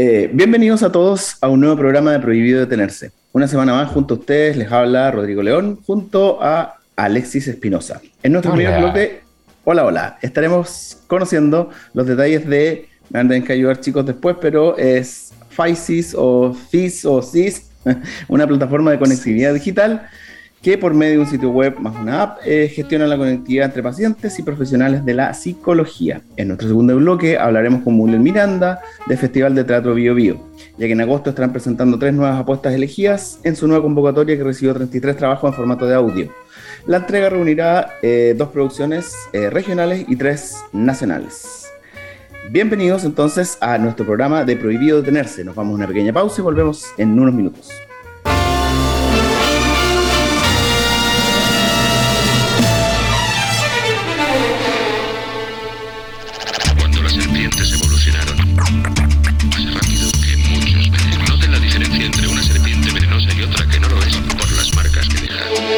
Eh, bienvenidos a todos a un nuevo programa de Prohibido Detenerse. Una semana más junto a ustedes les habla Rodrigo León junto a Alexis Espinosa. En nuestro primer bloque, hola, hola, estaremos conociendo los detalles de, me han que ayudar chicos después, pero es FISIS o FIS o CIS, una plataforma de conectividad digital que por medio de un sitio web más una app eh, gestiona la conectividad entre pacientes y profesionales de la psicología. En nuestro segundo bloque hablaremos con Mullen Miranda del Festival de Teatro Bio Bio, ya que en agosto estarán presentando tres nuevas apuestas elegidas en su nueva convocatoria que recibió 33 trabajos en formato de audio. La entrega reunirá eh, dos producciones eh, regionales y tres nacionales. Bienvenidos entonces a nuestro programa de Prohibido Detenerse. Nos vamos a una pequeña pausa y volvemos en unos minutos.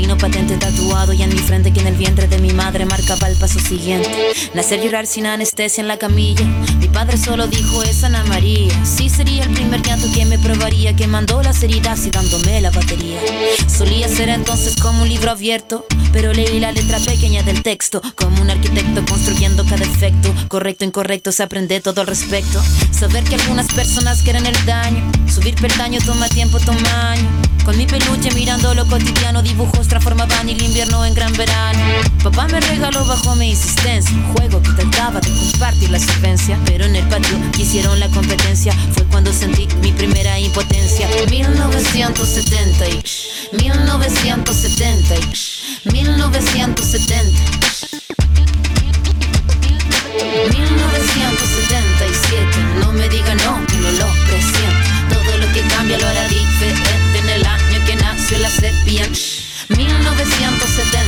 Signo patente tatuado y en mi frente que en el vientre de mi madre marcaba el paso siguiente. Nacer llorar sin anestesia en la camilla. Mi padre solo dijo es Ana María. Sí sería el primer llanto que me probaría, que mandó las heridas y dándome la batería. Solía ser entonces como un libro abierto, pero leí la letra pequeña del texto, como un arquitecto construyendo cada efecto. Correcto, incorrecto, se aprende todo al respecto. Saber que algunas personas quieren el daño, subir peldaño toma tiempo, toma año. Con mi peluche mirando lo cotidiano, dibujos transformaban el invierno en gran verano. Papá me regaló bajo mi insistencia un juego que trataba de compartir la solvencia. Pero en el patio hicieron la competencia, fue cuando sentí mi primera impotencia. 1970 y 1970 y 1970. 1977, no me diga no, que no lo presiento. 1977,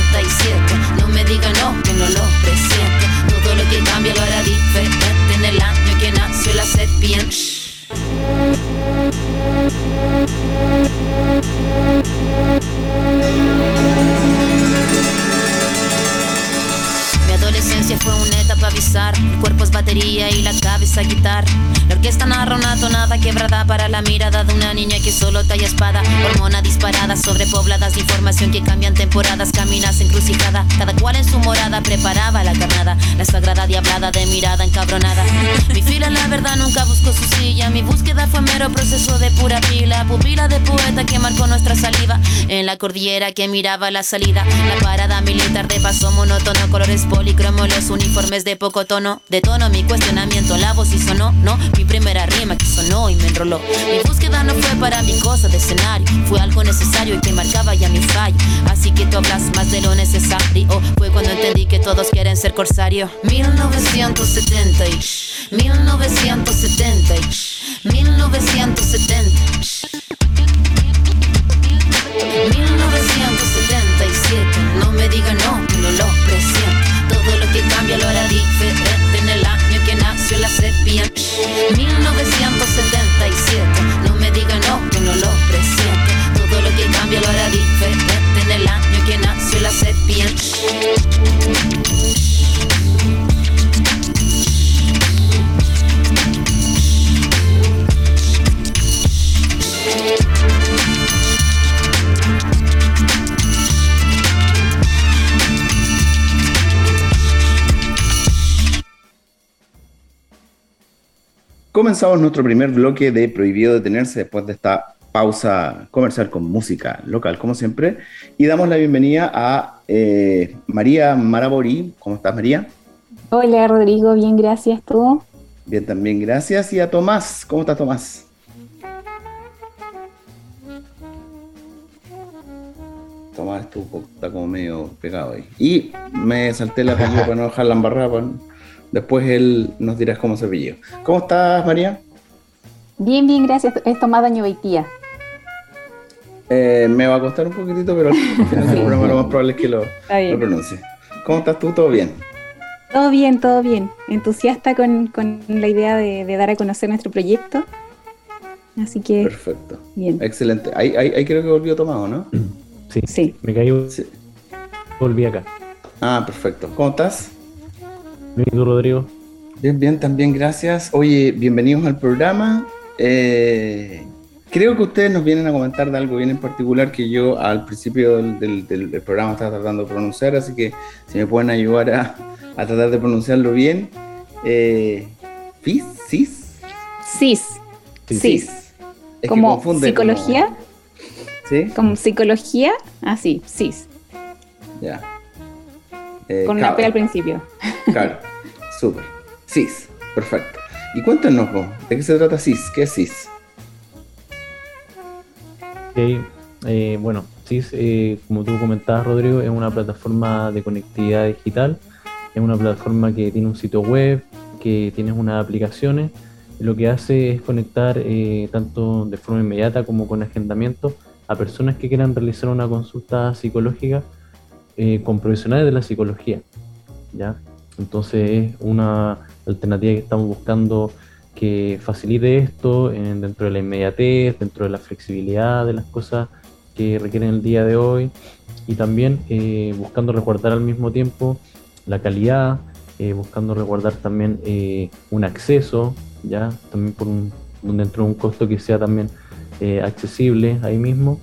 que cambian temporadas. Caminas encrucijada, cada cual en su morada preparaba la carnada. La sagrada diablada de mirada encabronada. Mi fila, la verdad, nunca buscó su silla. Mi búsqueda fue mero proceso de pura pila. Pupila de poeta que marcó nuestra saliva. En la cordillera que miraba la salida. La parada militar de paso monótono, colores policromos los uniformes de poco tono. De tono mi cuestionamiento, la voz y sonó, no. Mi primera rima que sonó y me enroló. Mi búsqueda no fue para mi cosa de escenario, fue algo necesario y que marcaba ya mi fallo. Así que tú hablas más de lo necesario. Fue cuando entendí que todos quieren ser corsario. 1970 1970 1970 Comenzamos nuestro primer bloque de Prohibido Detenerse después de esta pausa comercial con música local, como siempre. Y damos la bienvenida a eh, María Marabori. ¿Cómo estás, María? Hola, Rodrigo. Bien, gracias. ¿Tú? Bien, también gracias. Y a Tomás. ¿Cómo estás, Tomás? Tomás está como medio pegado ahí. Y me salté la película para no dejarla embarrada. Después él nos dirá cómo se apellido. ¿Cómo estás, María? Bien, bien, gracias. Es Tomás Daño Beitía. Eh, me va a costar un poquitito, pero al final del programa lo más probable es que lo, lo, pronuncie. ¿Cómo estás tú? ¿Todo bien? Todo bien, todo bien. Entusiasta con, la idea de, dar a conocer nuestro proyecto. Así que. Perfecto. Bien. Excelente. Ahí, ahí, creo que volvió tomado, ¿no? Sí. sí. Me caí. Volví acá. Ah, perfecto. ¿Cómo estás? Bien, tú, Rodrigo? Bien, bien, también gracias. Oye, bienvenidos al programa. Eh, creo que ustedes nos vienen a comentar de algo bien en particular que yo al principio del, del, programa estaba tratando de pronunciar, así que si me pueden ayudar a, a tratar de pronunciarlo bien. Eh, ¿Cis? ¿Cis? Cis. Cis. ¿Como psicología? ¿Sí? ¿Como psicología? Ah, sí, cis. Ya. Eh, Con una P al principio. Claro, súper. CIS, perfecto. Y cuéntanos, ¿de qué se trata CIS? ¿Qué es CIS? Eh, bueno, CIS, eh, como tú comentabas, Rodrigo, es una plataforma de conectividad digital. Es una plataforma que tiene un sitio web, que tiene unas aplicaciones. Lo que hace es conectar eh, tanto de forma inmediata como con agendamiento a personas que quieran realizar una consulta psicológica con profesionales de la psicología. ¿ya? Entonces es una alternativa que estamos buscando que facilite esto dentro de la inmediatez, dentro de la flexibilidad de las cosas que requieren el día de hoy y también eh, buscando resguardar al mismo tiempo la calidad, eh, buscando resguardar también eh, un acceso, ya también por un, dentro de un costo que sea también accesible ahí mismo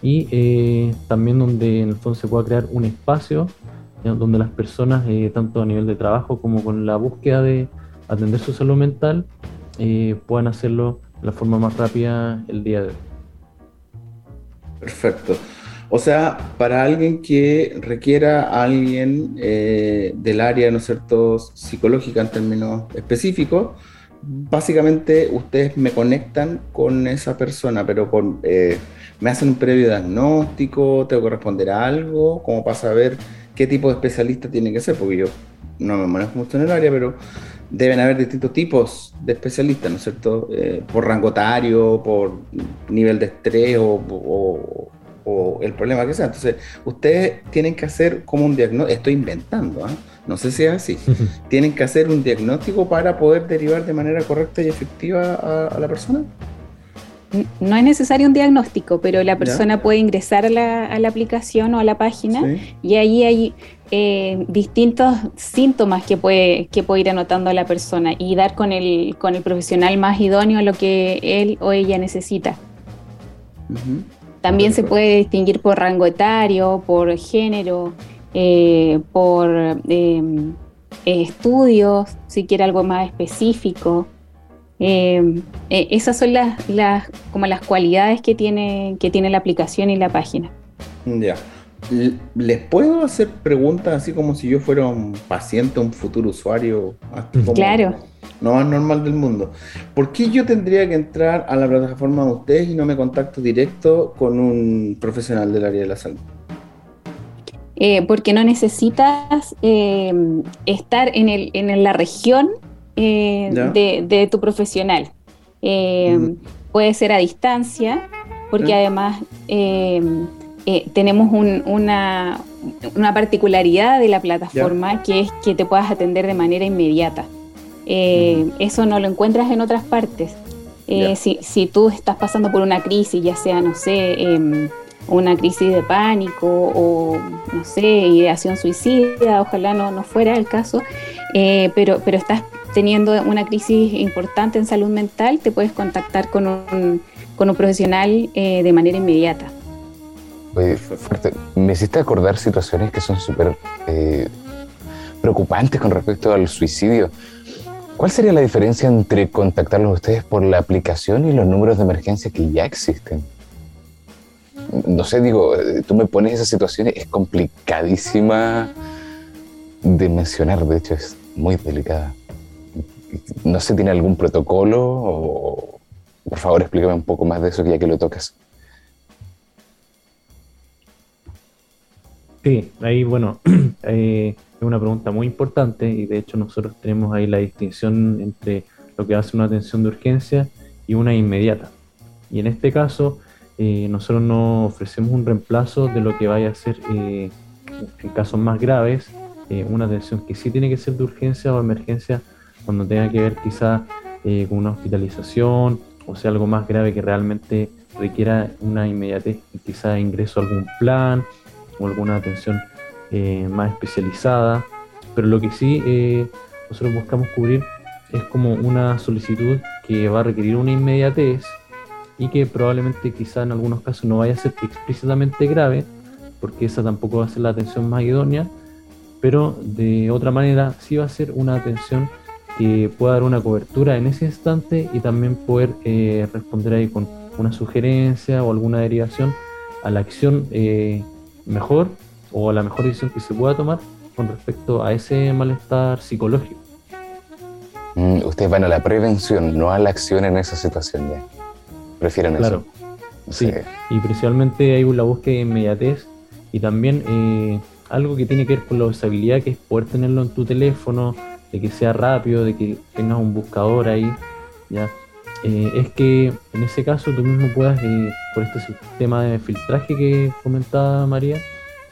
y también donde en el fondo se pueda crear un espacio donde las personas, eh, tanto a nivel de trabajo como con la búsqueda de atender su salud mental, eh, puedan hacerlo de la forma más rápida el día de hoy. Perfecto. O sea, para alguien que requiera a alguien eh, del área, ¿no es cierto?, psicológica en términos específicos, básicamente ustedes me conectan con esa persona, pero con, me hacen un previo diagnóstico, tengo que responder a algo, como para saber qué tipo de especialista tiene que ser, porque yo no me manejo mucho en el área, pero deben haber distintos tipos de especialistas, ¿no es cierto? Eh, por rangotario, por nivel de estrés o, el problema que sea. Entonces, ustedes tienen que hacer como un diagnóstico, estoy inventando, ¿ah? no sé si es así, tienen que hacer un diagnóstico para poder derivar de manera correcta y efectiva a la persona no es necesario un diagnóstico, pero la persona puede ingresar a la, aplicación o a la página y ahí hay eh, distintos síntomas que puede, que puede ir anotando a la persona y dar con el, con el profesional más idóneo a lo que él o ella necesita. También se puede distinguir por rango etario, por género, eh, por em, estudios, si quiere algo más específico. Eh, eh, esas son las, las, como las cualidades que tiene, que tiene la aplicación y la página. Ya. ¿Les puedo hacer preguntas así como si yo fuera un paciente, un futuro usuario? claro. No más normal del mundo. ¿Por qué yo tendría que entrar a la plataforma de ustedes y no me contacto directo con un profesional del área de la salud? Eh, porque no necesitas estar en, el, en la región eh, de, tu profesional. Eh, puede ser a distancia, porque además eh, tenemos una, una, particularidad de la plataforma que es que te puedas atender de manera inmediata. Eso no lo encuentras en otras partes. Si, si, tú estás pasando por una crisis, ya sea, no sé, em, una crisis de pánico o, no sé, ideación suicida, ojalá no, no fuera el caso, pero, pero estás teniendo una crisis importante en salud mental, te puedes contactar con un, con un profesional eh, de manera inmediata. Me hiciste acordar situaciones que son súper eh, preocupantes con respecto al suicidio. ¿Cuál sería la diferencia entre contactarlos ustedes por la aplicación y los números de emergencia que ya existen? No sé, digo, eh, tú me pones esa situación, es complicadísima de mencionar, de hecho es muy delicada no sé, ¿tiene algún protocolo? O, por favor, explícame un poco más de eso ya que lo tocas. Sí, ahí, bueno, eh, es una pregunta muy importante y de hecho nosotros tenemos ahí la distinción entre lo que hace una atención de urgencia y una inmediata. Y en este caso, eh, nosotros no ofrecemos un reemplazo de lo que vaya a ser eh, en casos más graves, una atención que sí tiene que ser de urgencia o emergencia cuando tenga que ver quizá eh, con una hospitalización o sea algo más grave que realmente requiera una inmediatez, quizá ingreso a algún plan o alguna atención eh, más especializada. Pero lo que sí eh, nosotros buscamos cubrir es como una solicitud que va a requerir una inmediatez y que probablemente quizá en algunos casos no vaya a ser explícitamente grave, porque esa tampoco va a ser la atención más idónea, pero de otra manera sí va a ser una atención que pueda dar una cobertura en ese instante y también poder eh, responder ahí con una sugerencia o alguna derivación a la acción eh, mejor o a la mejor decisión que se pueda tomar con respecto a ese malestar psicológico. Mm, ustedes van a la prevención, no a la acción en esa situación ya. Prefieren claro. eso. Sí, y principalmente hay una búsqueda de inmediatez y también eh, algo que tiene que ver con la usabilidad, que es poder tenerlo en tu teléfono, de que sea rápido, de que tengas un buscador ahí, ¿ya? Eh, es que en ese caso tú mismo puedas, eh, por este sistema de filtraje que comentaba María,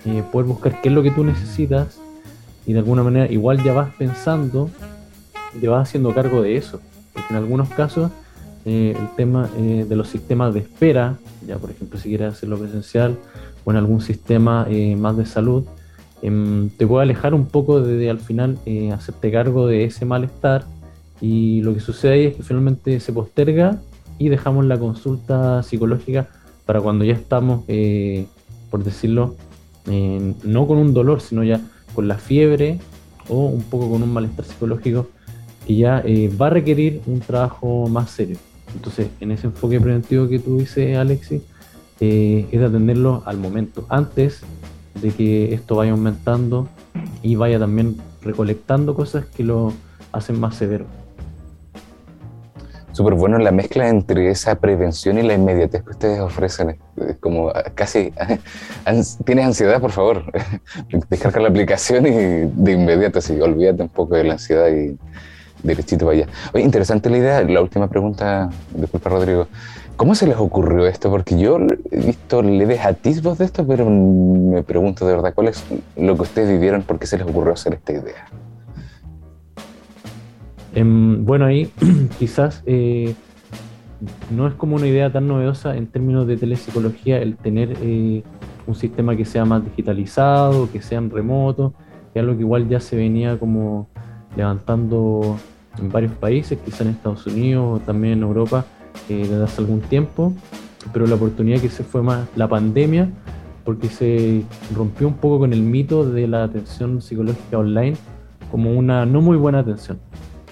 eh, poder buscar qué es lo que tú necesitas y de alguna manera igual ya vas pensando, te vas haciendo cargo de eso, porque en algunos casos el tema de los sistemas de espera, ya por ejemplo si quieres hacerlo presencial o en algún sistema más de salud, em, te puede alejar un poco de, al final hacerte cargo de ese malestar y lo que sucede ahí es que finalmente se posterga y dejamos la consulta psicológica para cuando ya estamos, eh, por decirlo, no con un dolor, sino ya con la fiebre o un poco con un malestar psicológico que ya eh, va a requerir un trabajo más serio. Entonces, en ese enfoque preventivo que tú dices, Alexis, eh, es de atenderlo al momento, antes de que esto vaya aumentando y vaya también recolectando cosas que lo hacen más severo súper bueno la mezcla entre esa prevención y la inmediatez que ustedes ofrecen. Como ah, casi, tienes ansiedad, por favor, descarga la aplicación y de inmediato, así, olvídate un poco de la ansiedad y derechito vaya. Oye, interesante la idea. La última pregunta, disculpa Rodrigo, ¿cómo se les ocurrió esto? Porque yo he visto leves atisbos de esto, pero me pregunto de verdad, ¿cuál es lo que ustedes vivieron? ¿Por qué se les ocurrió hacer esta idea? Em, bueno, ahí quizás eh, no es como una idea tan novedosa en términos de telepsicología el tener eh, un sistema que sea más digitalizado, que sea en remoto, que algo que igual ya se venía como levantando en varios países, quizás en Estados Unidos o también en Europa eh, desde hace algún tiempo, pero la oportunidad que se fue más la pandemia, porque se rompió un poco con el mito de la atención psicológica online como una no muy buena atención.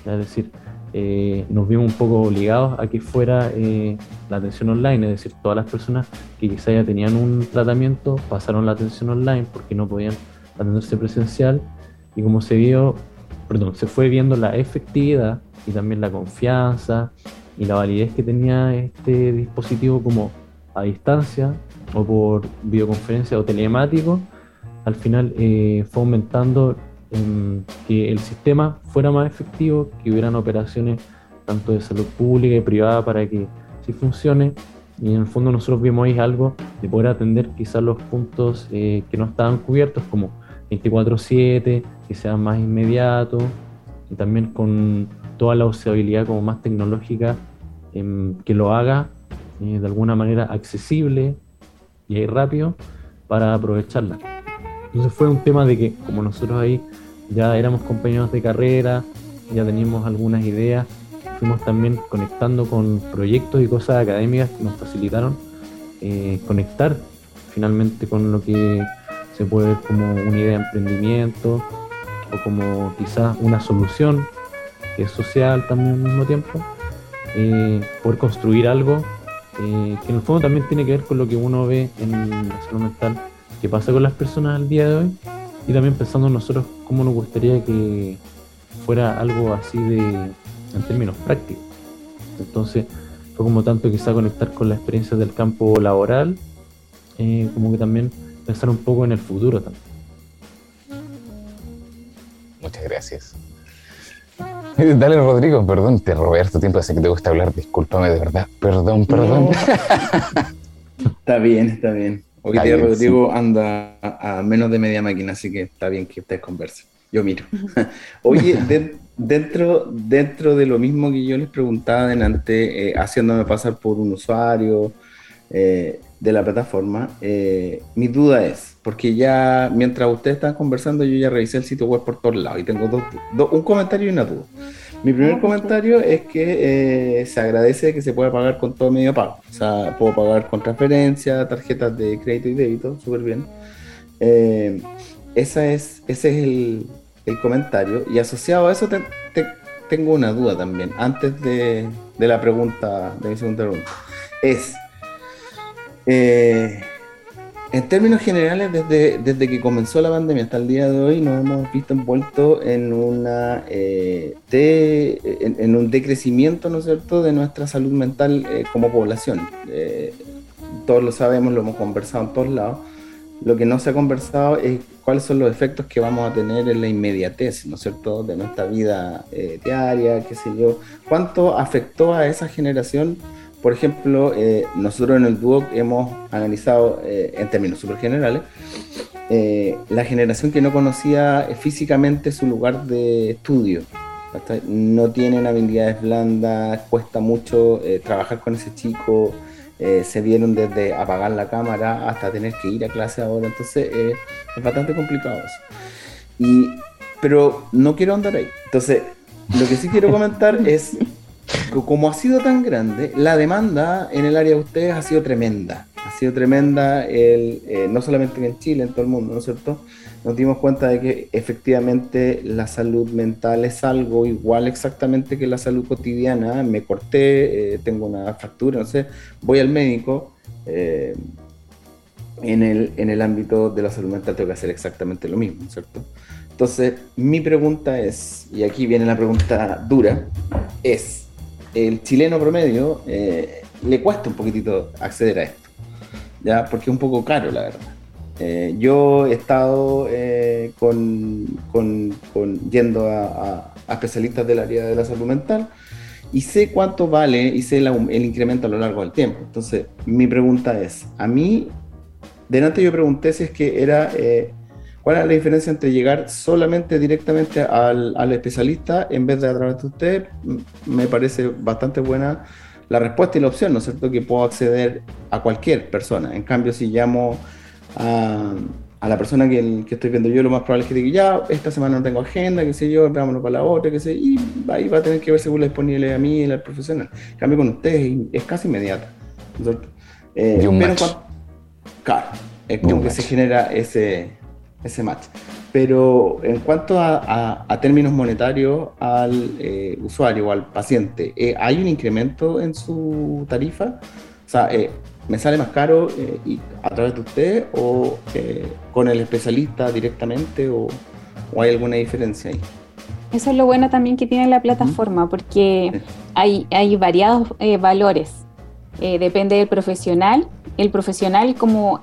Es decir, eh, nos vimos un poco obligados a que fuera eh, la atención online, es decir, todas las personas que quizá ya tenían un tratamiento pasaron la atención online porque no podían atenderse presencial y como se vio, perdón, se fue viendo la efectividad y también la confianza y la validez que tenía este dispositivo como a distancia o por videoconferencia o telemático, al final eh, fue aumentando que el sistema fuera más efectivo, que hubieran operaciones tanto de salud pública y privada para que sí funcione. Y en el fondo nosotros vimos ahí algo de poder atender quizás los puntos eh, que no estaban cubiertos, como 24/7, que sean más inmediatos, y también con toda la usabilidad como más tecnológica, em, que lo haga eh, de alguna manera accesible y rápido para aprovecharla. Entonces fue un tema de que como nosotros ahí ya éramos compañeros de carrera, ya teníamos algunas ideas, fuimos también conectando con proyectos y cosas académicas que nos facilitaron eh, conectar finalmente con lo que se puede ver como una idea de emprendimiento o como quizás una solución que es social también al mismo tiempo, eh, poder construir algo eh, que en el fondo también tiene que ver con lo que uno ve en la salud mental que pasa con las personas al día de hoy y también pensando nosotros cómo nos gustaría que fuera algo así de en términos prácticos. Entonces fue como tanto quizá conectar con la experiencia del campo laboral, eh, como que también pensar un poco en el futuro también. Muchas gracias. Dale, Rodrigo, perdón, te robé tu tiempo, así que te gusta hablar, discúlpame de verdad. Perdón, perdón. está bien, está bien. Hoy día Rodrigo anda a menos de media máquina, así que está bien que ustedes conversen. Yo miro. Oye, dentro, dentro de lo mismo que yo les preguntaba delante, eh, haciéndome pasar por un usuario eh, de la plataforma, eh, mi duda es, porque ya mientras ustedes están conversando, yo ya revisé el sitio web por todos lados y tengo dos, un comentario y una duda. Mi primer comentario es que se agradece que se pueda pagar con todo medio pago. O sea, puedo pagar con transferencia, tarjetas de crédito y débito, súper bien. esa es, ese es el, el comentario. Y asociado a eso tengo una duda también, antes de, la pregunta, de mi segunda pregunta. Es, eh, en términos generales, desde, desde que comenzó la pandemia hasta el día de hoy, nos hemos visto envueltos en, una, eh, en, un decrecimiento, ¿no es cierto?, de nuestra salud mental eh, como población. todos lo sabemos, lo hemos conversado en todos lados. Lo que no se ha conversado es cuáles son los efectos que vamos a tener en la inmediatez, ¿no es cierto?, de nuestra vida eh, diaria, qué sé yo. ¿Cuánto afectó a esa generación? Por ejemplo, eh, nosotros en el DUOC hemos analizado, eh, en términos súper generales, la generación que no conocía físicamente su lugar de estudio. No tienen habilidades blandas, cuesta mucho trabajar con ese chico, eh, se vieron desde apagar la cámara hasta tener que ir a clase ahora, entonces eh, es bastante complicado eso. Y, pero no quiero andar ahí. Entonces, lo que sí quiero comentar es como ha sido tan grande, la demanda en el área de ustedes ha sido tremenda. Ha sido tremenda, el, eh, no solamente en Chile, en todo el mundo, ¿no es cierto? nos dimos cuenta de que efectivamente la salud mental es algo igual exactamente que la salud cotidiana. Me corté, eh, tengo una fractura, no sé, voy al médico. Eh, en, el, en el ámbito de la salud mental tengo que hacer exactamente lo mismo, ¿cierto? Entonces, mi pregunta es, y aquí viene la pregunta dura, es, el chileno promedio eh, le cuesta un poquitito acceder a esto, ¿ya? Porque es un poco caro, la verdad. Eh, yo he estado eh, con, yendo a, especialistas del área de la salud mental y sé cuánto vale y sé el incremento a lo largo del tiempo. Entonces, mi pregunta es, a mí, delante yo pregunté si es que era, ¿cuál era la diferencia entre llegar solamente directamente al, al especialista en vez de a través de usted? Me parece bastante buena la respuesta y la opción, ¿no es cierto? Que puedo acceder a cualquier persona. En cambio, si llamo a, la persona que, estoy viendo yo, lo más probable es que diga, ya, esta semana no tengo agenda, qué sé yo, vámonos para la otra, qué sé, y ahí va a tener que ver según la disponibilidad a mí y al profesional. En cambio, con ustedes es casi inmediata. Eh, pero claro, es como que se genera ese, ese match. Pero en cuanto a, términos monetarios al eh, usuario o al paciente, eh, ¿hay un incremento en su tarifa? O sea, me sale más caro eh, y a través de usted o eh, con el especialista directamente o, hay alguna diferencia ahí? Eso es lo bueno también que tiene la plataforma, porque hay, hay variados eh, valores. depende del profesional. El profesional como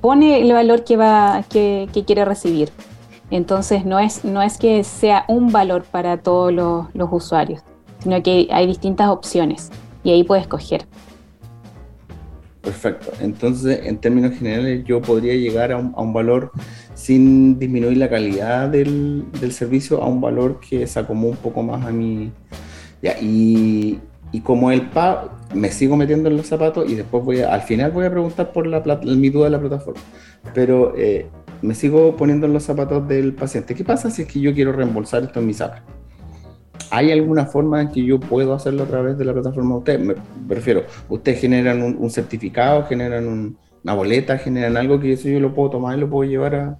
pone el valor que, va, que, quiere recibir. Entonces no es, no es que sea un valor para todos los, usuarios, sino que hay distintas opciones y ahí puedes escoger. Perfecto. Entonces, en términos generales, yo podría llegar a un, valor sin disminuir la calidad del, servicio, a un valor que se acomode un poco más a mi... Ya, y, como el PA, me sigo metiendo en los zapatos y después voy al final voy a preguntar por la, mi duda de la plataforma. Pero eh, me sigo poniendo en los zapatos del paciente. ¿Qué pasa si es que yo quiero reembolsar esto en mi SAPRE? ¿Hay alguna forma en que yo puedo hacerlo a través de la plataforma de ustedes? Me prefiero, ustedes generan un, certificado, generan una boleta, generan algo que eso yo lo puedo tomar y lo puedo llevar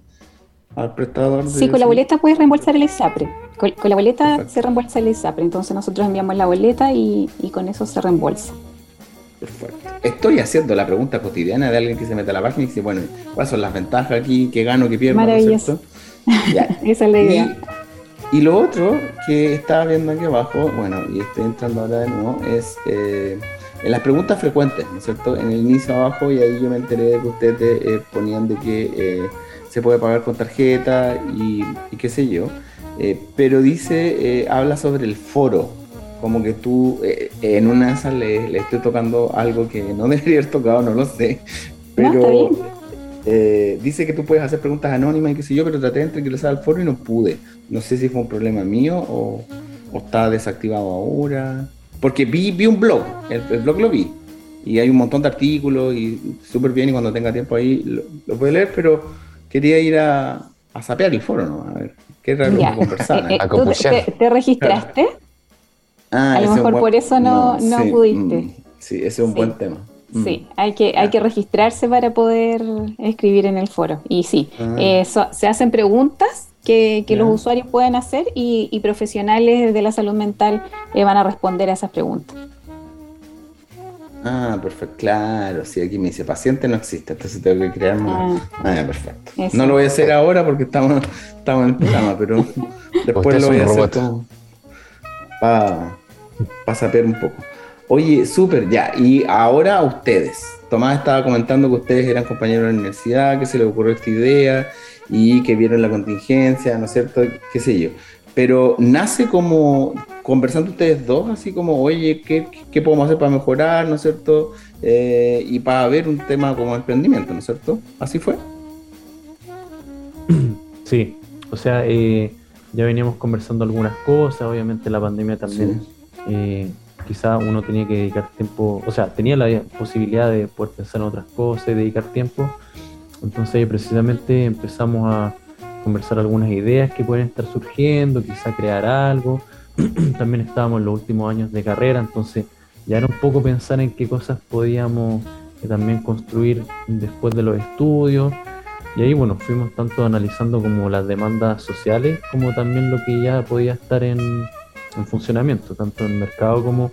al prestador. Sí, con la boleta puedes reembolsar el ISAPRE. Con, la boleta se reembolsa el ISAPRE. Entonces nosotros enviamos la boleta y, con eso se reembolsa. Perfecto. Estoy haciendo la pregunta cotidiana de alguien que se mete a la página y dice, bueno, ¿cuáles son las ventajas aquí? ¿Qué gano? ¿Qué pierdo? Maravilloso. Esa es la idea. Y lo otro que estaba viendo aquí abajo, bueno, y estoy entrando ahora de nuevo, es eh, en las preguntas frecuentes, ¿no es cierto? En el inicio abajo, y ahí yo me enteré de que ustedes eh, ponían de que eh, se puede pagar con tarjeta y, qué sé yo. pero dice, habla sobre el foro, como que tú en una de le, le, estoy tocando algo que no debería haber tocado, no lo sé. Pero eh, dice que tú puedes hacer preguntas anónimas y qué sé yo, pero traté de ingresar al foro y no pude. No sé si fue un problema mío o, está desactivado ahora. Porque vi, vi un blog, el, blog lo vi. Y hay un montón de artículos y súper bien y cuando tenga tiempo ahí lo, lo puede leer, pero quería ir a, a sapear el foro, ¿no? A ver, qué raro conversar. Eh, eh, te, registraste? Ah, a lo mejor por eso no, no, pudiste. Mm, sí, ese es un buen tema. Mm. Sí, hay que, hay que registrarse para poder escribir en el foro. Y sí, ah. eh, se hacen preguntas que, los usuarios pueden hacer y, profesionales de la salud mental van a responder a esas preguntas. Ah, perfecto, claro, sí, aquí me dice paciente no existe, entonces tengo que crearme. Ah, ah perfecto. No lo voy a hacer ahora porque estamos, estamos en el programa, pero después lo voy a hacer pa saber un poco. Oye, súper, ya, y ahora ustedes. Tomás estaba comentando que ustedes eran compañeros de la universidad, que se les ocurrió esta idea y que vieron la contingencia, ¿no es cierto? ¿Qué sé yo? pero nace como conversando ustedes dos, así como, oye, ¿qué, qué podemos hacer para mejorar, ¿no es cierto? Eh, y para ver un tema como emprendimiento, ¿no es cierto? ¿Así fue? Sí, o sea, eh, ya veníamos conversando algunas cosas, obviamente la pandemia también, eh, quizá uno tenía que dedicar tiempo, o sea, tenía la posibilidad de poder pensar en otras cosas y dedicar tiempo, entonces precisamente empezamos a conversar algunas ideas que pueden estar surgiendo, quizá crear algo. También estábamos en los últimos años de carrera, entonces ya era un poco pensar en qué cosas podíamos eh, también construir después de los estudios. Y ahí, bueno, fuimos tanto analizando como las demandas sociales, como también lo que ya podía estar en, en funcionamiento, tanto en el mercado como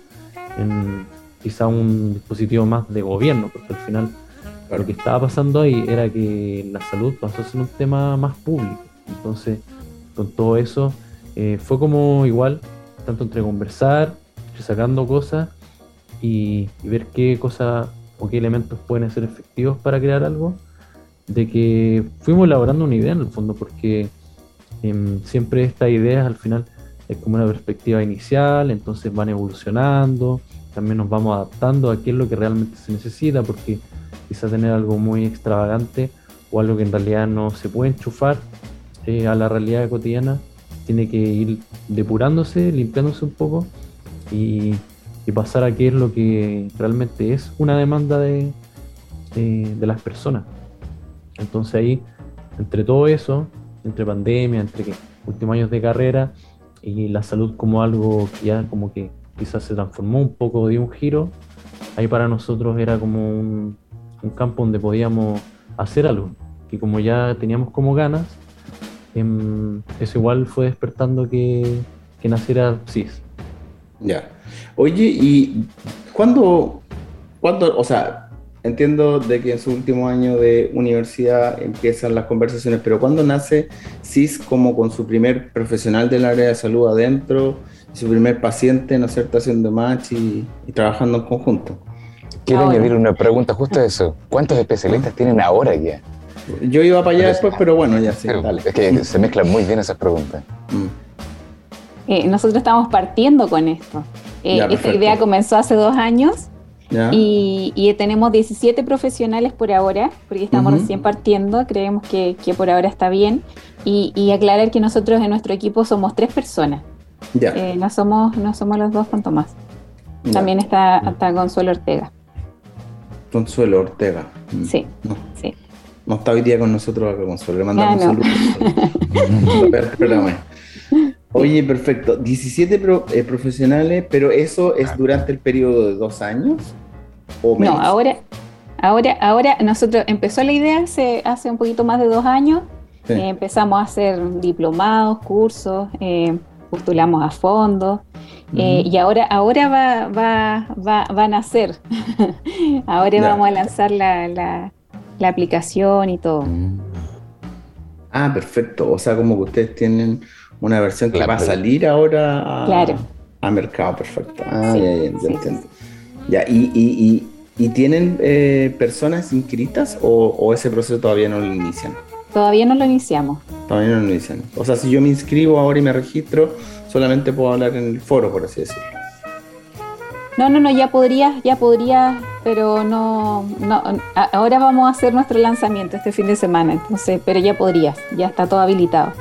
en quizá un dispositivo más de gobierno, porque al final lo que estaba pasando ahí era que la salud pasó a ser un tema más público. Entonces, con todo eso, eh, fue como igual, tanto entre conversar, sacando cosas y, ver qué cosas o qué elementos pueden ser efectivos para crear algo, de que fuimos elaborando una idea en el fondo, porque em, siempre estas ideas al final es como una perspectiva inicial, entonces van evolucionando, también nos vamos adaptando a qué es lo que realmente se necesita, porque quizá tener algo muy extravagante o algo que en realidad no se puede enchufar eh, a la realidad cotidiana, tiene que ir depurándose, limpiándose un poco y, pasar a qué es lo que realmente es una demanda de, de, las personas. Entonces ahí, entre todo eso, entre pandemia, entre que últimos años de carrera y la salud como algo que ya como que quizás se transformó un poco, dio un giro, ahí para nosotros era como un, un campo donde podíamos hacer algo, que como ya teníamos como ganas, em, eso igual fue despertando que, que naciera CIS. Ya. Oye, ¿y cuándo, cuándo, o sea, entiendo de que en su último año de universidad empiezan las conversaciones, pero ¿cuándo nace CIS como con su primer profesional del área de salud adentro, su primer paciente, ¿no es cierto?, haciendo match y trabajando en conjunto? Quiero añadir una pregunta justo a eso. ¿Cuántos especialistas tienen ahora ya? Yo iba para allá después, pero bueno, ya sí, Es que se mezclan muy bien esas preguntas. Mm. Eh, nosotros estamos partiendo con esto. Eh, esta idea comenzó hace dos años y, tenemos 17 profesionales por ahora, porque estamos recién partiendo, creemos que, por ahora está bien. Y, aclarar que nosotros en nuestro equipo somos tres personas. Eh, no, somos, no somos los dos con Tomás. También está, está Consuelo Ortega. Consuelo Ortega. Mm. Sí, no, sí. No está hoy día con nosotros Consuelo. Le mandamos un saludo. Oye, perfecto. 17 eh, profesionales, pero eso es durante el periodo de dos años o menos? No, ahora, ahora, ahora nosotros empezó la idea hace, hace un poquito más de dos años. Eh, empezamos a hacer diplomados, cursos, eh, postulamos a fondo. Eh, y ahora, ahora va, va, va, va a nacer. ahora vamos a lanzar la, la, aplicación y todo. Mm. Ah, perfecto. O sea, como que ustedes tienen una versión que va a salir ahora a, mercado. Perfecto. Ah, ya, ya, entiendo. Ya, y, y, y, tienen eh, personas inscritas o, o, ese proceso todavía no lo inician? Todavía no lo iniciamos. Todavía no lo inician. O sea, si yo me inscribo ahora y me registro, solamente puedo hablar en el foro, por así decirlo. No, no, no, ya podrías, ya podrías, pero no, no, ahora vamos a hacer nuestro lanzamiento este fin de semana, entonces, pero ya podrías, ya está todo habilitado.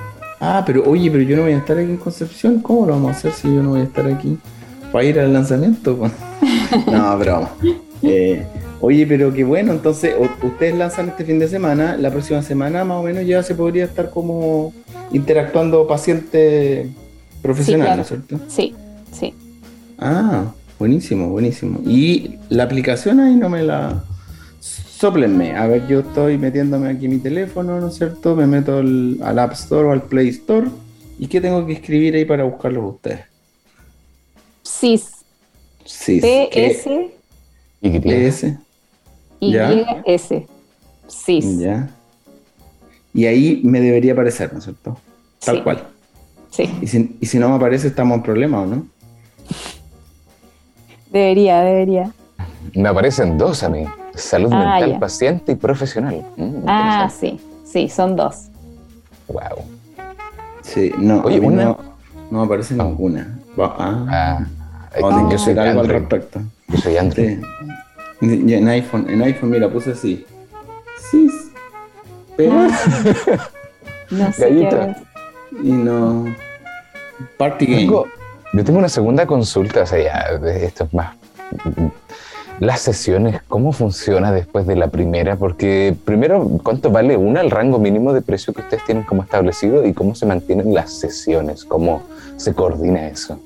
Ah, pero oye, pero yo no voy a estar aquí en Concepción, ¿cómo lo vamos a hacer si yo no voy a estar aquí? ¿Para ir al lanzamiento? no, broma. Eh, oye, pero qué bueno, entonces ustedes lanzan este fin de semana, la próxima semana más o menos ya se podría estar como interactuando paciente profesional, ¿no es cierto? Sí, sí. Ah, buenísimo, buenísimo. Y la aplicación ahí no me la... Soplenme. A ver, yo estoy metiéndome aquí mi teléfono, ¿no es cierto? Me meto al, App Store o al Play Store. ¿Y qué tengo que escribir ahí para buscarlo ustedes? SIS. SIS. P-S. Y. S. Y. S. SIS. Ya. Y ahí me debería aparecer, ¿no es cierto? Tal cual. Sí. Y si, y si no me aparece, estamos en problema, ¿o no? Debería, debería. Me aparecen dos a mí. Salud ah, mental, paciente y profesional. Mm, ah, sí, sí, son dos. Wow. Sí, no, Oye, una... no, aparece oh. ninguna. Ah, ah hay que hacer algo al respecto. Yo soy Android. Sí. En iPhone, en iPhone, mira, puse así. Sí. Pero. no sé Qué y no. Party game. yo tengo una segunda consulta, o sea, ya, esto es más las sesiones, ¿cómo funciona después de la primera? Porque primero, ¿cuánto vale una, el rango mínimo de precio que ustedes tienen como establecido y cómo se mantienen las sesiones? ¿Cómo se coordina eso?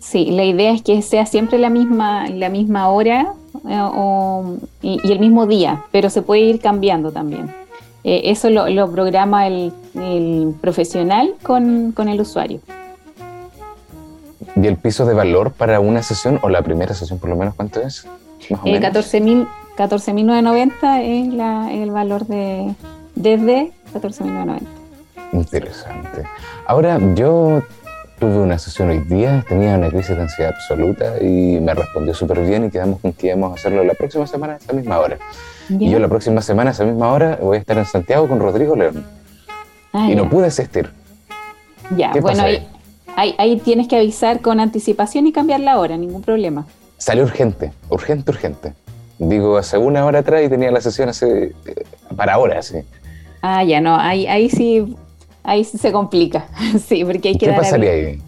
Sí, la idea es que sea siempre la misma, la misma hora eh, y, el mismo día, pero se puede ir cambiando también. Eh, eso lo, programa el, profesional con el usuario. ¿Y el piso de valor para una sesión o la primera sesión por lo menos cuánto es? Eh, 14.990 es el valor de desde 14.990. Interesante. Ahora, yo tuve una sesión hoy día, tenía una crisis de ansiedad absoluta y me respondió súper bien y quedamos con que íbamos a hacerlo la próxima semana a esa misma hora. Y yo la próxima semana a esa misma hora voy a estar en Santiago con Rodrigo León. Ah, y no pude asistir. Ya, bueno, ahí? Ahí, tienes que avisar con anticipación y cambiar la hora, ningún problema. Sale urgente, urgente, urgente. Digo, hace una hora atrás y tenía la sesión hace eh, para ahora, sí. Ah, ya no, ahí, ahí sí, ahí se complica, sí, porque hay que ¿Qué pasaría ahí?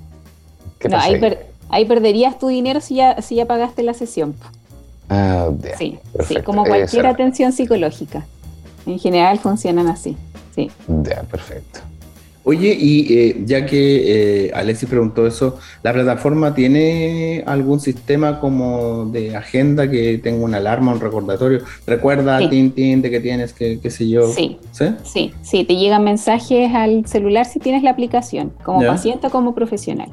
¿Qué no, ahí, perderías tu dinero si ya, si ya pagaste la sesión. Ah, sí, sí, como cualquier atención psicológica. En general funcionan así, sí. Ya, perfecto. Oye, y eh, ya que eh, Alexis preguntó eso, ¿la plataforma tiene algún sistema como de agenda que tenga una alarma, un recordatorio? ¿Recuerda, sí. tin, tin, de que tienes, que, qué sé yo? Sí. sí. sí, te llegan mensajes al celular si tienes la aplicación, como paciente o como profesional.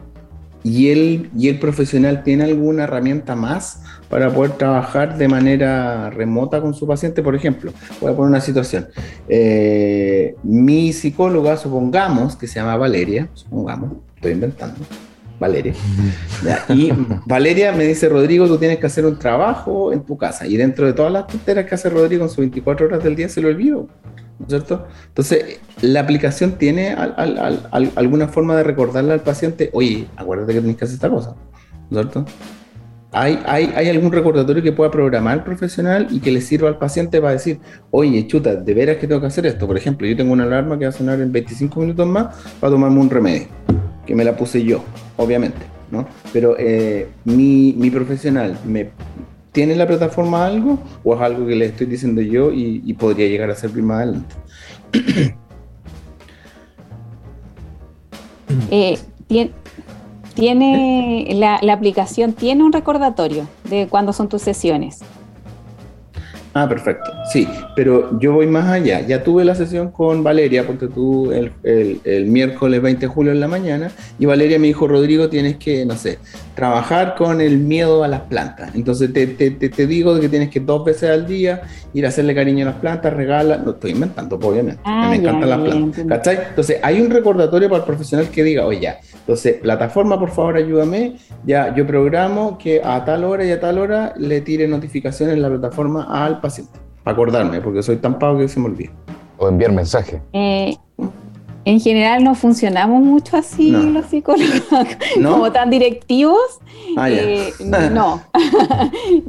¿Y el, ¿Y el profesional tiene alguna herramienta más para poder trabajar de manera remota con su paciente? Por ejemplo, voy a poner una situación. Eh, mi psicóloga, supongamos, que se llama Valeria, supongamos, estoy inventando, Valeria. Y Valeria me dice, Rodrigo, tú tienes que hacer un trabajo en tu casa. Y dentro de todas las tonteras que hace Rodrigo en sus 24 horas del día, se lo olvido. ¿no es cierto? Entonces, la aplicación tiene alguna forma de recordarle al paciente, oye, acuérdate que tienes que hacer esta cosa, ¿no es cierto? ¿Hay, hay, hay algún recordatorio que pueda programar el profesional y que le sirva al paciente para decir, oye, chuta, de veras que tengo que hacer esto? Por ejemplo, yo tengo una alarma que va a sonar en 25 minutos más para tomarme un remedio, que me la puse yo, obviamente, ¿no? Pero eh, mi, mi profesional me ¿Tiene la plataforma algo o es algo que le estoy diciendo yo y, podría llegar a ser más adelante? Eh, tiene, la, la, aplicación tiene un recordatorio de cuándo son tus sesiones. Ah, perfecto. Sí, pero yo voy más allá. Ya tuve la sesión con Valeria, porque tú el, el, miércoles 20 de julio en la mañana, y Valeria me dijo, Rodrigo, tienes que, no sé, trabajar con el miedo a las plantas. Entonces te, te, te, digo que tienes que dos veces al día ir a hacerle cariño a las plantas, regala, no estoy inventando, obviamente, ah, me encantan las plantas. ¿Cachai? Entonces hay un recordatorio para el profesional que diga, oye, ya, entonces plataforma, por favor, ayúdame, ya yo programo que a tal hora y a tal hora le tire notificaciones en la plataforma al paciente, para acordarme, porque soy tan pago que se me olvida. O enviar mensaje. Eh, En general no funcionamos mucho así los psicólogos, como tan directivos. Ah, eh, no.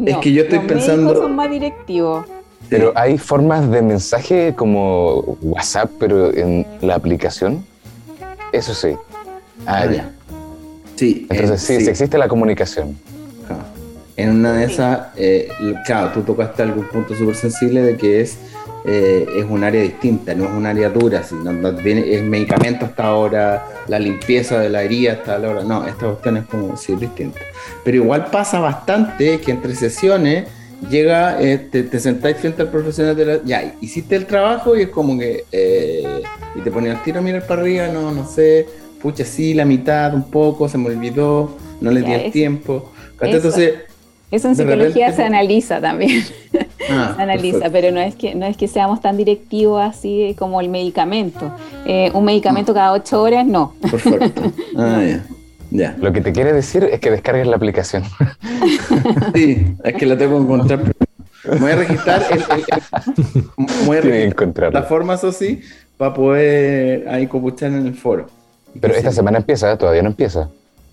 Es que yo estoy los pensando. son más directivos. Pero hay formas de mensaje como WhatsApp, pero en la aplicación. Eso sí. Ah, Ah, ya. Sí. Entonces eh, sí, sí existe la comunicación. Claro. En una de esas, eh, claro, tú tocaste algún punto súper sensible de que es, eh, es un área distinta, no es un área dura, sino no viene, es medicamento hasta ahora, la limpieza de la herida hasta ahora, no, esta cuestión es como sí, es distinta. Pero igual pasa bastante que entre sesiones llega, eh, te, te sentáis frente al profesional de la, ya, hiciste el trabajo y es como que, eh, y te pones al tiro a mirar para arriba, no, no sé, pucha, sí, la mitad, un poco, se me olvidó, no le Ya, di el eso- tiempo. eso. Entonces, Eso en psicología repente- se analiza también. ah, se analiza, perfecto. pero no es que no es que seamos tan directivos así como el medicamento. Eh, un medicamento cada ocho horas, no. Perfecto. Ah, ya. Ya. Lo que te quiere decir es que descargues la aplicación. Sí, es que la tengo que encontrar. Me voy a registrar el, el- el- voy a registrar la forma, eso sí, para poder ahí copuchar en el foro. Pero esta Sí. semana empieza, todavía no empieza.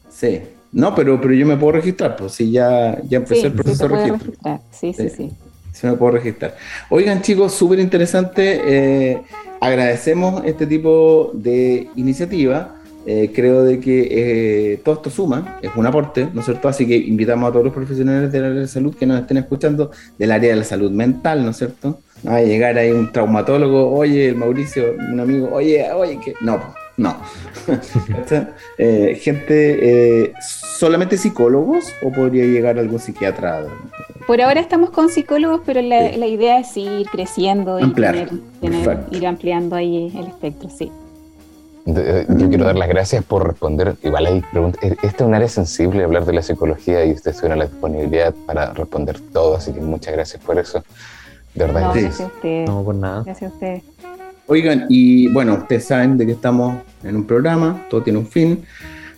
Sí. No, pero, pero yo me puedo registrar, pues si ya, ya empecé Sí, el sí proceso de registro. registrar. Sí, sí, Sí. sí. Sí me puedo registrar. Oigan, chicos, súper interesante. eh, agradecemos este tipo de iniciativa. Eh, creo de que eh, todo esto suma, es un aporte, ¿no es cierto? Así que invitamos a todos los profesionales del área de salud que nos estén escuchando, del área de la salud mental, ¿no es cierto? No va a llegar ahí un traumatólogo, oye, el Mauricio, un amigo, oye, oye, que no, po, no. Eh, gente, eh, ¿solamente psicólogos o podría llegar algún psiquiatra? Por ahora estamos con psicólogos, pero la, Sí. la idea es ir creciendo y Ampliar. tener- ir ampliando ahí el espectro, sí. Eh, Yo quiero dar las gracias por responder. Igual hay preguntas. Eh, Esta es un área sensible, hablar de la psicología, y ustedes tuvieron la disponibilidad para responder todo, así que muchas gracias por eso. De verdad. No, gracias a ustedes. No, por nada. Gracias a ustedes. Oigan, y bueno, ustedes saben de que estamos en un programa, todo tiene un fin,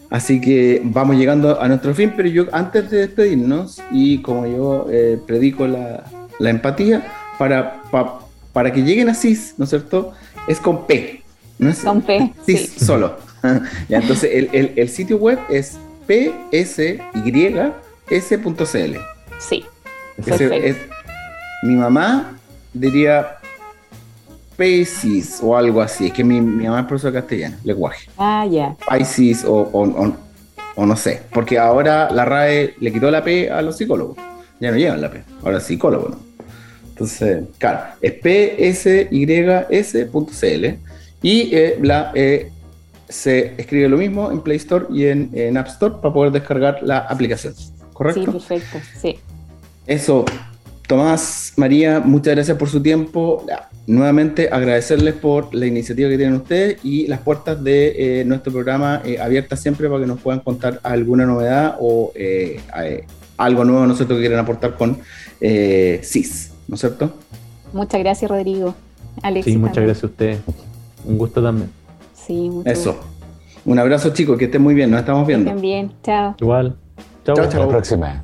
así que vamos llegando a nuestro fin, pero yo antes de despedirnos, y como yo eh, predico la, la empatía, para, pa- para que lleguen a CIS, ¿no es cierto? Es con P, ¿no es? Con P, CIS sí. solo. ya, entonces el, el- el sitio web es psy.s.cl. Sí. Ese es- mi mamá diría Pisces o algo así. Es que mi, mi mamá es profesora de castellano, lenguaje. Ah, ya. Pisces o, o, o- o no sé. Porque ahora la RAE le quitó la P a los psicólogos. Ya no llevan la P. Ahora psicólogo, ¿no? Entonces, claro, es psys.cl y eh, la, eh, se escribe lo mismo en Play Store y en, en App Store para poder descargar la aplicación. ¿Correcto? Sí, perfecto. Sí. Eso, Tomás, María, muchas gracias por su tiempo. Nuevamente agradecerles por la iniciativa que tienen ustedes y las puertas de eh, nuestro programa eh, abiertas siempre para que nos puedan contar alguna novedad o eh, eh, algo nuevo nosotros que quieran aportar con eh, CIS, ¿no es cierto? Muchas gracias, Rodrigo. Alex. Sí, muchas también. gracias a ustedes. Un gusto también. Sí, mucho Eso. gusto. Un abrazo chicos, que estén muy bien, nos estamos viendo. estén bien. Chao. Igual. Chao. Chao, Hasta la próxima.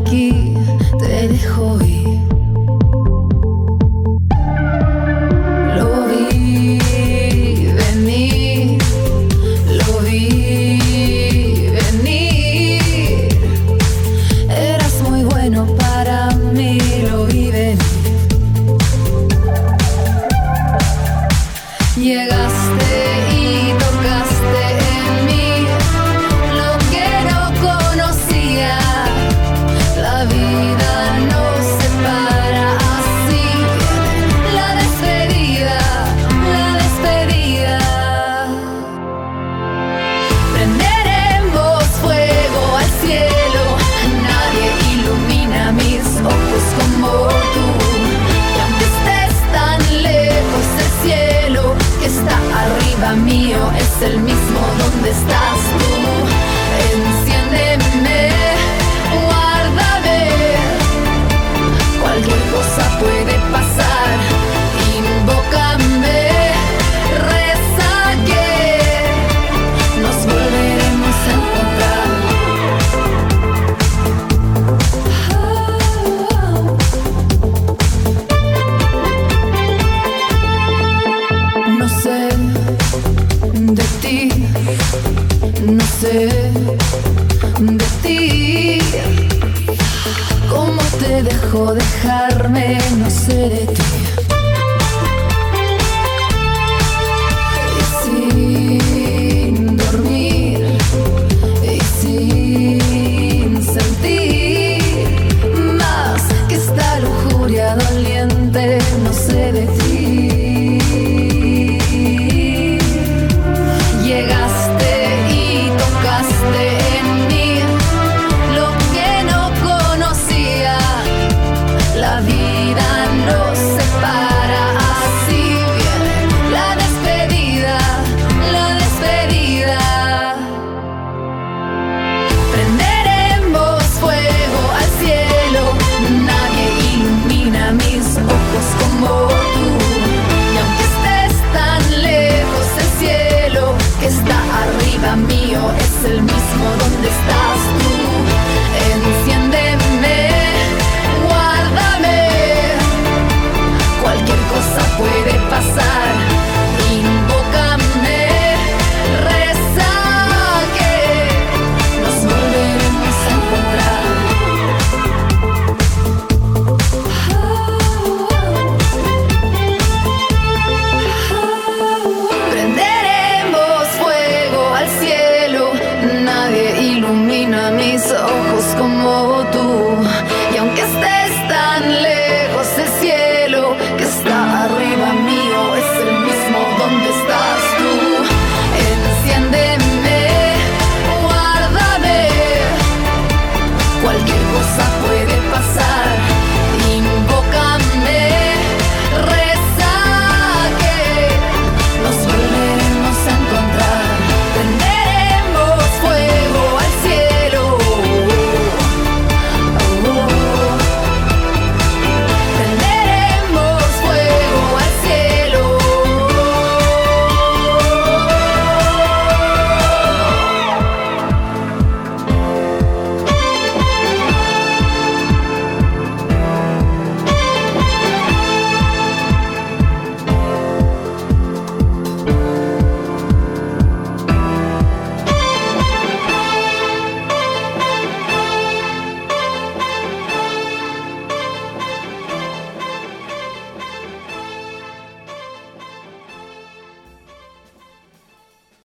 el mismo donde estás. Cualquier cosa